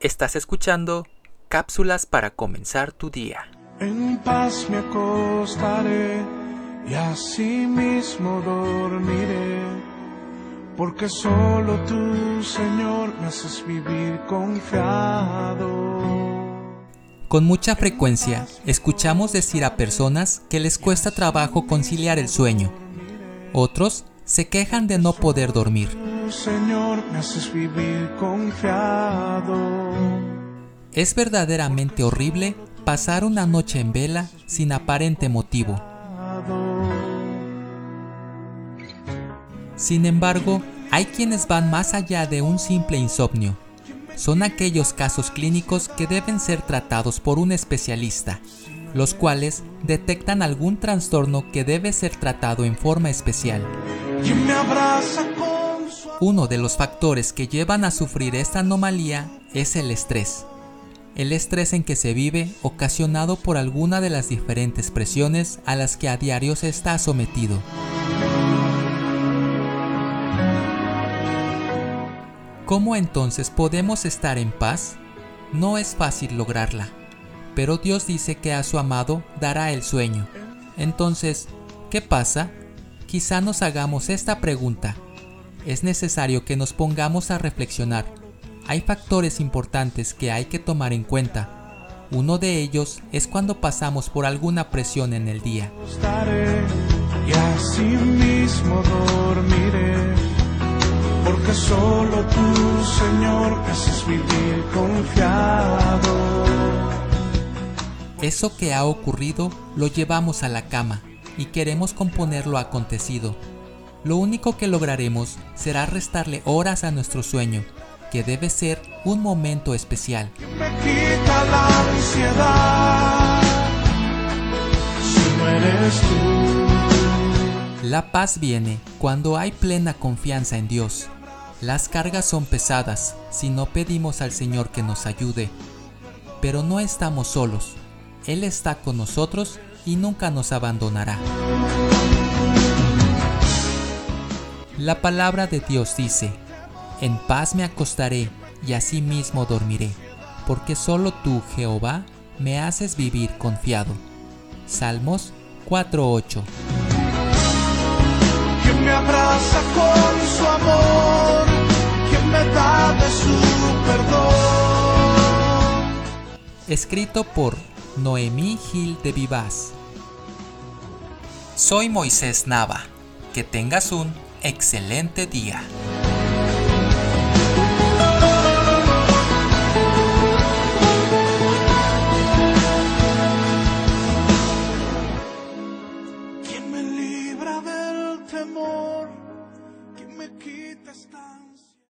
Estás escuchando cápsulas para comenzar tu día. En paz me acostaré y así mismo dormiré, porque solo tú, Señor, me haces vivir confiado. Con mucha frecuencia escuchamos decir a personas que les cuesta trabajo conciliar el sueño. Otros se quejan de no poder dormir. Señor, me haces vivir confiado. Es verdaderamente horrible pasar una noche en vela sin aparente motivo. Sin embargo, hay quienes van más allá de un simple insomnio son aquellos casos clínicos que deben ser tratados por un especialista, los cuales detectan algún trastorno que debe ser tratado en forma especial. Uno de los factores que llevan a sufrir esta anomalía es el estrés. El estrés en que se vive ocasionado por alguna de las diferentes presiones a las que a diario se está sometido. ¿Cómo entonces podemos estar en paz? No es fácil lograrla, pero Dios dice que a su amado dará el sueño. Entonces, ¿qué pasa? Quizá nos hagamos esta pregunta. Es necesario que nos pongamos a reflexionar. Hay factores importantes que hay que tomar en cuenta. Uno de ellos es cuando pasamos por alguna presión en el día. Y así mismo dormiré porque solo tú, Señor, me haces vivir confiado. Eso que ha ocurrido lo llevamos a la cama y queremos componer lo acontecido. Lo único que lograremos será restarle horas a nuestro sueño, que debe ser un momento especial. Me quita la ansiedad. La paz viene cuando hay plena confianza en Dios las cargas son pesadas si no pedimos al Señor que nos ayude, pero no estamos solos. Él está con nosotros y nunca nos abandonará. La palabra de Dios dice, en paz me acostaré y asimismo dormiré, porque solo tú, Jehová, me haces vivir confiado. Salmos 4.8 me abraza con su amor, quien me da de su perdón. Escrito por Noemí Gil de Vivaz. Soy Moisés Nava. Que tengas un excelente día. Me libra del temor? ¿Quién me quita esta